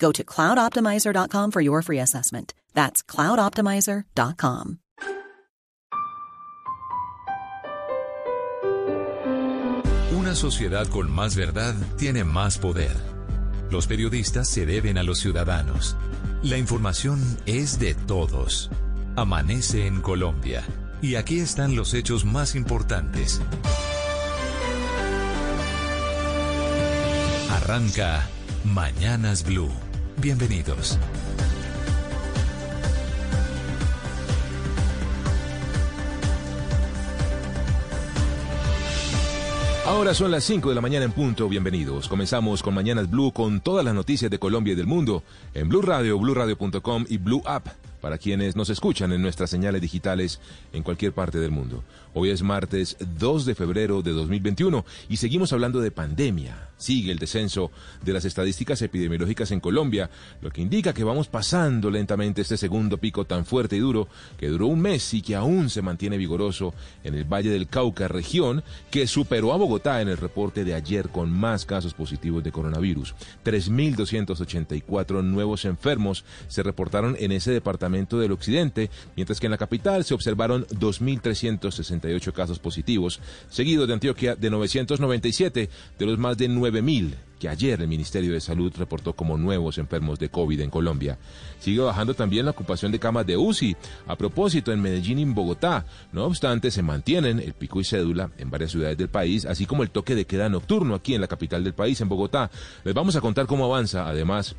Go to cloudoptimizer.com for your free assessment. That's cloudoptimizer.com. Una sociedad con más verdad tiene más poder. Los periodistas se deben a los ciudadanos. La información es de todos. Amanece en Colombia. Y aquí están los hechos más importantes. Arranca Mañanas Blue. Bienvenidos. Ahora son las 5 de la mañana en punto. Bienvenidos. Comenzamos con Mañanas Blue con todas las noticias de Colombia y del mundo en Blue Radio, BlueRadio.com y Blue App para quienes nos escuchan en nuestras señales digitales en cualquier parte del mundo. Hoy es martes 2 de febrero de 2021 y seguimos hablando de pandemia. Sigue el descenso de las estadísticas epidemiológicas en Colombia, lo que indica que vamos pasando lentamente este segundo pico tan fuerte y duro que duró un mes y que aún se mantiene vigoroso en el Valle del Cauca, región que superó a Bogotá en el reporte de ayer con más casos positivos de coronavirus. 3.284 nuevos enfermos se reportaron en ese departamento del occidente, mientras que en la capital se observaron 2.368 casos positivos, seguidos de Antioquia de 997 de los más de 9.000 que ayer el Ministerio de Salud reportó como nuevos enfermos de COVID en Colombia. Sigue bajando también la ocupación de camas de UCI. A propósito, en Medellín y en Bogotá, no obstante, se mantienen el pico y cédula en varias ciudades del país, así como el toque de queda nocturno aquí en la capital del país, en Bogotá. Les vamos a contar cómo avanza, además,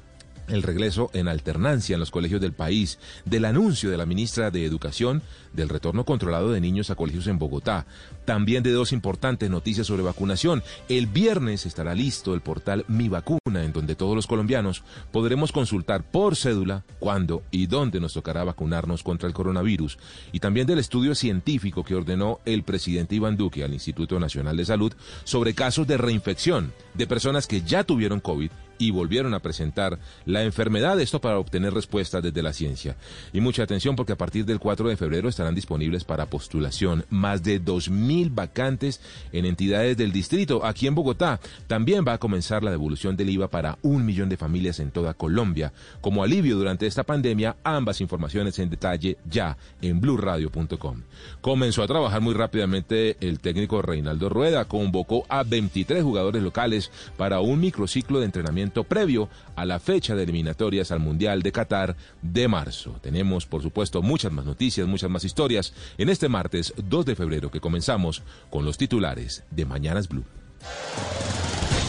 el regreso en alternancia en los colegios del país, del anuncio de la ministra de Educación del retorno controlado de niños a colegios en Bogotá, también de dos importantes noticias sobre vacunación. El viernes estará listo el portal Mi Vacuna, en donde todos los colombianos podremos consultar por cédula cuándo y dónde nos tocará vacunarnos contra el coronavirus, y también del estudio científico que ordenó el presidente Iván Duque al Instituto Nacional de Salud sobre casos de reinfección de personas que ya tuvieron COVID y volvieron a presentar la enfermedad, esto para obtener respuestas desde la ciencia. Y mucha atención porque a partir del 4 de febrero estarán disponibles para postulación más de 2.000 vacantes en entidades del distrito. Aquí en Bogotá también va a comenzar la devolución del IVA para un millón de familias en toda Colombia. Como alivio durante esta pandemia, ambas informaciones en detalle ya en blurradio.com. Comenzó a trabajar muy rápidamente el técnico Reinaldo Rueda, convocó a 23 jugadores locales para un microciclo de entrenamiento previo a la fecha de eliminatorias al Mundial de Qatar de marzo. Tenemos, por supuesto, muchas más noticias, muchas más historias en este martes 2 de febrero que comenzamos con los titulares de Mañanas Blue.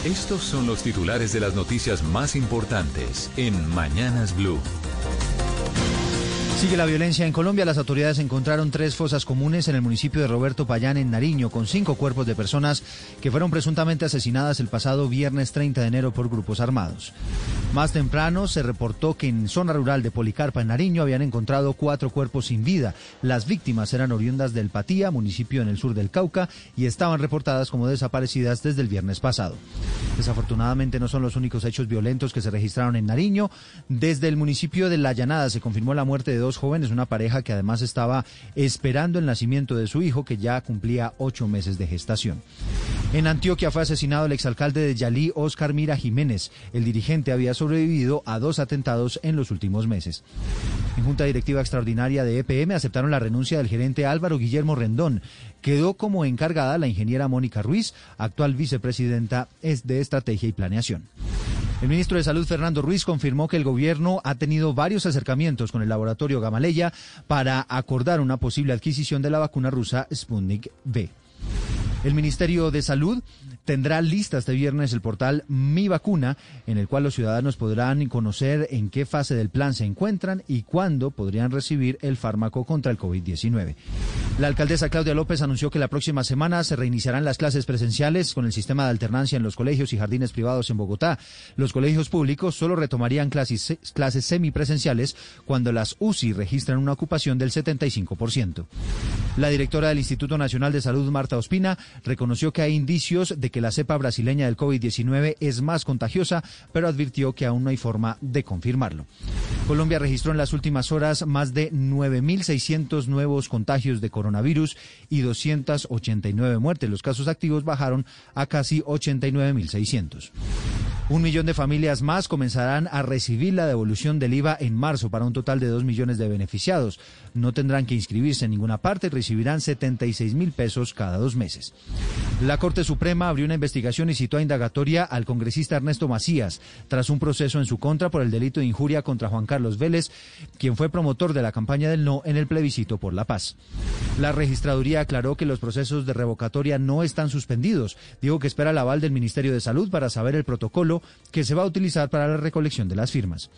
Estos son los titulares de las noticias más importantes en Mañanas Blue. Sigue la violencia en Colombia. Las autoridades encontraron tres fosas comunes en el municipio de Roberto Payán, en Nariño, con cinco cuerpos de personas que fueron presuntamente asesinadas el pasado viernes 30 de enero por grupos armados. Más temprano se reportó que en zona rural de Policarpa, en Nariño, habían encontrado cuatro cuerpos sin vida. Las víctimas eran oriundas del Patía, municipio en el sur del Cauca, y estaban reportadas como desaparecidas desde el viernes pasado. Desafortunadamente no son los únicos hechos violentos que se registraron en Nariño. Desde el municipio de La Llanada se confirmó la muerte de dos jóvenes, una pareja que además estaba esperando el nacimiento de su hijo, que ya cumplía ocho meses de gestación. En Antioquia fue asesinado el exalcalde de Yalí, Oscar Mira Jiménez. El dirigente había sobrevivido a dos atentados en los últimos meses. En Junta Directiva Extraordinaria de EPM aceptaron la renuncia del gerente Álvaro Guillermo Rendón. Quedó como encargada la ingeniera Mónica Ruiz, actual vicepresidenta de Estrategia y Planeación. El ministro de Salud, Fernando Ruiz, confirmó que el gobierno ha tenido varios acercamientos con el laboratorio Gamaleya para acordar una posible adquisición de la vacuna rusa Sputnik V. El Ministerio de Salud tendrá lista este viernes el portal Mi Vacuna, en el cual los ciudadanos podrán conocer en qué fase del plan se encuentran y cuándo podrían recibir el fármaco contra el COVID-19. La alcaldesa Claudia López anunció que la próxima semana se reiniciarán las clases presenciales con el sistema de alternancia en los colegios y jardines privados en Bogotá. Los colegios públicos solo retomarían clases, clases semipresenciales cuando las UCI registran una ocupación del 75%. La directora del Instituto Nacional de Salud, Marta Ospina, reconoció que hay indicios de que la cepa brasileña del COVID-19 es más contagiosa, pero advirtió que aún no hay forma de confirmarlo. Colombia registró en las últimas horas más de 9.600 nuevos contagios de coronavirus y 289 muertes. Los casos activos bajaron a casi 89.600. Un millón de familias más comenzarán a recibir la devolución del IVA en marzo para un total de dos millones de beneficiados. No tendrán que inscribirse en ninguna parte y recibirán 76 mil pesos cada dos meses. La Corte Suprema abrió una investigación y citó a indagatoria al congresista Ernesto Macías tras un proceso en su contra por el delito de injuria contra Juan Carlos Vélez, quien fue promotor de la campaña del no en el plebiscito por la paz. La registraduría aclaró que los procesos de revocatoria no están suspendidos. Dijo que espera el aval del Ministerio de Salud para saber el protocolo que se va a utilizar para la recolección de las firmas.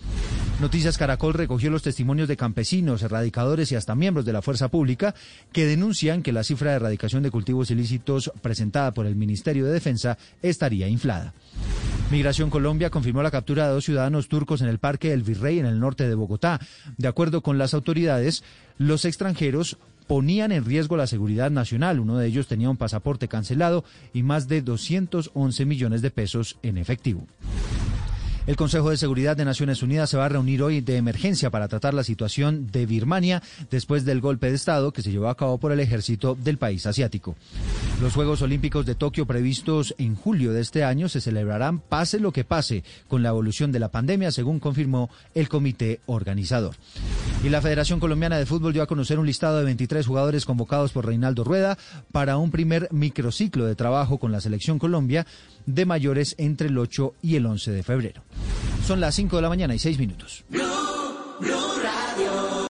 Noticias Caracol recogió los testimonios de campesinos, erradicadores y hasta miembros de la fuerza pública que denuncian que la cifra de erradicación de cultivos ilícitos presentada por el Ministerio de Defensa estaría inflada. Migración Colombia confirmó la captura de dos ciudadanos turcos en el Parque del Virrey en el norte de Bogotá. De acuerdo con las autoridades, los extranjeros ponían en riesgo la seguridad nacional. Uno de ellos tenía un pasaporte cancelado y más de 211 millones de pesos en efectivo. El Consejo de Seguridad de Naciones Unidas se va a reunir hoy de emergencia para tratar la situación de Birmania después del golpe de Estado que se llevó a cabo por el ejército del país asiático. Los Juegos Olímpicos de Tokio previstos en julio de este año se celebrarán pase lo que pase con la evolución de la pandemia, según confirmó el comité organizador. Y la Federación Colombiana de Fútbol dio a conocer un listado de 23 jugadores convocados por Reinaldo Rueda para un primer microciclo de trabajo con la selección Colombia de mayores entre el 8 y el 11 de febrero. Son las 5 de la mañana y 6 minutos.